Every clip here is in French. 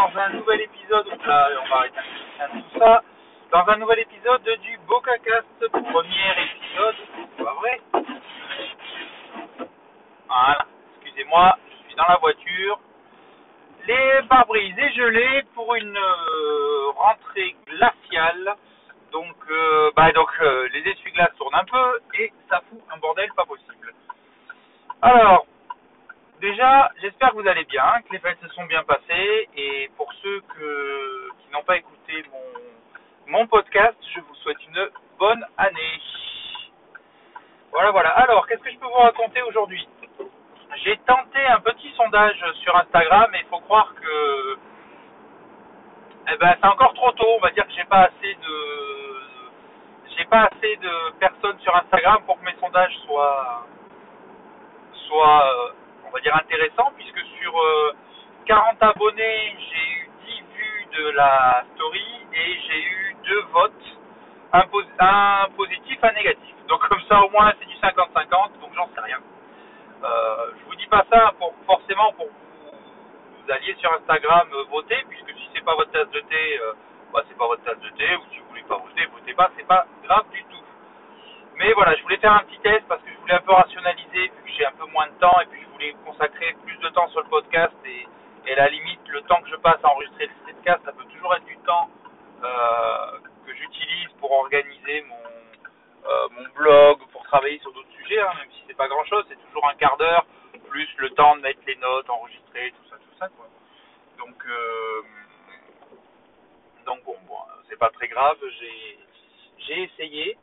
dans un nouvel épisode. Là, on va arrêter tout ça. Dans un nouvel épisode du BocaCast, premier épisode. Pas vrai? Voilà, excusez-moi, je suis dans la voiture. Les pare-brises et gelés pour une euh, rentrée glaciale. Donc, euh, bah, euh, les essuie-glaces tournent un peu et ça fout un bordel pas possible. Alors, j'espère que vous allez bien, que les fêtes se sont bien passées. Et pour ceux qui n'ont pas écouté mon, mon podcast, je vous souhaite une bonne année. Voilà, voilà. Alors, qu'est-ce que je peux vous raconter aujourd'hui? J'ai tenté un petit sondage sur Instagram et il faut croire que eh ben, c'est encore trop tôt. On va dire que j'ai pas assez de j'ai pas assez de personnes sur Instagram pour que mes sondages soient soient euh, on va dire intéressant puisque sur 40 euh, abonnés, j'ai eu 10 vues de la story et j'ai eu deux votes, un, positif, un négatif. Donc comme ça au moins c'est du 50-50, donc j'en sais rien. Euh, je vous dis pas ça forcément pour vous, vous alliez sur Instagram euh, voter, puisque si c'est pas votre tasse de thé, euh, bah, c'est pas votre tasse de thé, ou si vous voulez pas voter, votez pas, c'est pas grave du tout. Mais voilà, je voulais faire un petit test parce que je voulais un peu rationaliser vu que j'ai un peu moins de temps et puis voulais consacrer plus de temps sur le podcast et, à la limite le temps que je passe à enregistrer le podcast, ça peut toujours être du temps euh, que j'utilise pour organiser mon, euh, mon blog, pour travailler sur d'autres sujets, hein, même si c'est pas grand chose, c'est toujours un quart d'heure plus le temps de mettre les notes, enregistrer, tout ça, tout ça. Donc euh, donc bon, bon c'est pas très grave, j'ai essayé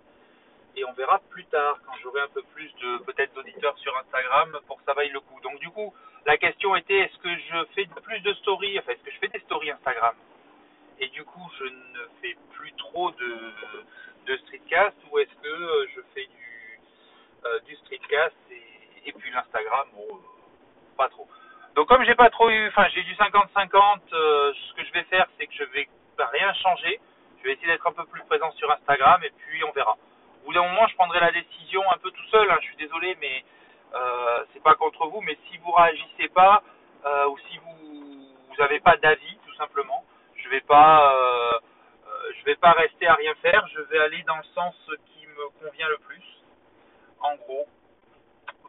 et on verra plus tard quand j'aurai un peu plus de peut-être d'auditeurs sur Instagram pour que ça vaille le coup. Donc du coup, la question était est-ce que je fais plus de stories, enfin est-ce que je fais des stories Instagram? Et du coup, je ne fais plus trop de, streetcast ou est-ce que euh, je fais du, euh, streetcast et, puis l'Instagram, bon, pas trop. Donc comme j'ai pas trop eu, enfin j'ai du 50-50, euh, ce que je vais faire c'est que je vais rien changer. Je vais essayer d'être un peu plus présent sur Instagram et puis on verra bout d'un moment, je prendrai la décision un peu tout seul. Hein, je suis désolé, mais euh, c'est pas contre vous. Mais si vous réagissez pas euh, ou si vous n'avez pas d'avis, tout simplement, je vais pas, euh, euh, je vais pas rester à rien faire. Je vais aller dans le sens qui me convient le plus. En gros,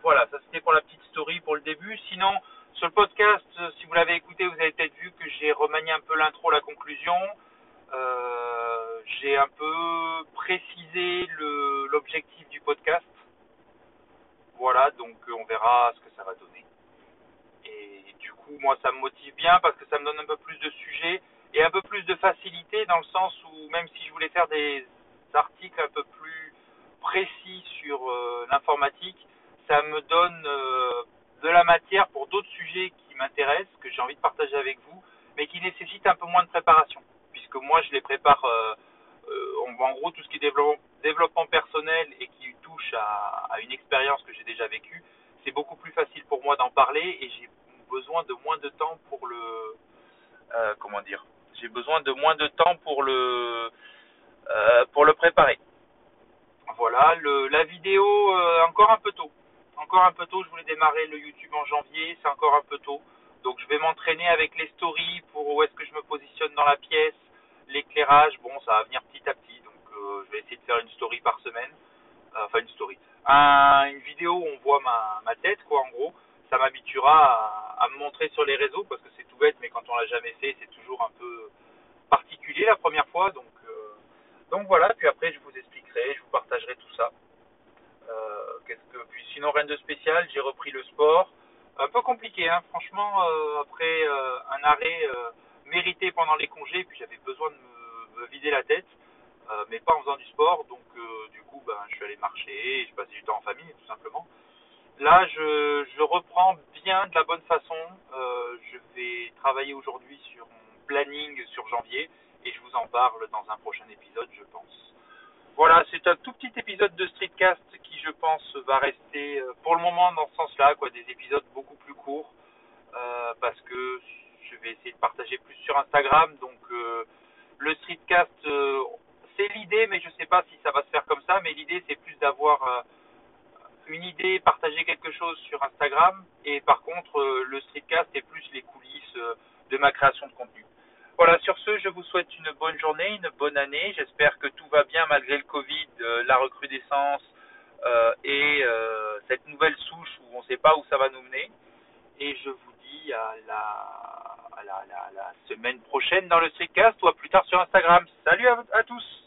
voilà. Ça c'était pour la petite story pour le début. Sinon, sur le podcast, si vous l'avez écouté, vous avez peut-être vu que j'ai remanié un peu l'intro, la conclusion. J'ai un peu précisé l'objectif du podcast. Voilà, donc euh, on verra ce que ça va donner. Et du coup, moi, ça me motive bien parce que ça me donne un peu plus de sujets et un peu plus de facilité dans le sens où même si je voulais faire des articles un peu plus précis sur euh, l'informatique, ça me donne euh, de la matière pour d'autres sujets qui m'intéressent, que j'ai envie de partager avec vous, mais qui nécessitent un peu moins de préparation que moi je les prépare euh, en gros tout ce qui est développement et qui touche à, une expérience que j'ai déjà vécue, c'est beaucoup plus facile pour moi d'en parler et j'ai besoin de moins de temps pour le euh, comment dire j'ai besoin de moins de temps pour le pour le préparer. Voilà le, la vidéo encore un peu tôt. Encore un peu tôt je voulais démarrer le YouTube en janvier c'est encore un peu tôt. Donc je vais m'entraîner avec les stories pour où est-ce que je me positionne dans la pièce l'éclairage, bon, ça va venir petit à petit. Donc, euh, je vais essayer de faire une story par semaine. Euh, enfin, une vidéo où on voit ma, tête, quoi, en gros. Ça m'habituera à, me montrer sur les réseaux parce que c'est tout bête, mais quand on l'a jamais fait, c'est toujours un peu particulier la première fois. Donc, euh, voilà. Puis après, je vous expliquerai, je vous partagerai tout ça. que, puis sinon, rien de spécial. J'ai repris le sport. Un peu compliqué, hein. franchement. après un arrêt mérité pendant les congés, puis j'avais besoin de me, vider la tête, euh, mais pas en faisant du sport. Donc euh, allé marcher, je passais du temps en famille, tout simplement. Là, je, reprends bien de la bonne façon. Euh, je vais travailler aujourd'hui sur mon planning sur janvier et je vous en parle dans un prochain épisode, je pense. Voilà, c'est un tout petit épisode de Streetcast qui, je pense, va rester pour le moment dans ce sens-là, quoi, des épisodes beaucoup plus courts, parce que je vais essayer de partager plus sur Instagram. Donc euh, le streetcast, euh, c'est l'idée, mais je ne sais pas si ça va se faire Mais l'idée, c'est plus d'avoir euh, une idée, partager quelque chose sur Instagram. Et par contre, le streetcast est plus les coulisses de ma création de contenu. ce, je vous souhaite une bonne journée, une bonne année. J'espère que tout va bien malgré le Covid, euh, la recrudescence euh, et euh, cette nouvelle souche où on ne sait pas où ça va nous mener. Et je vous dis à la, semaine prochaine dans le streetcast ou à plus tard sur Instagram. Salut à tous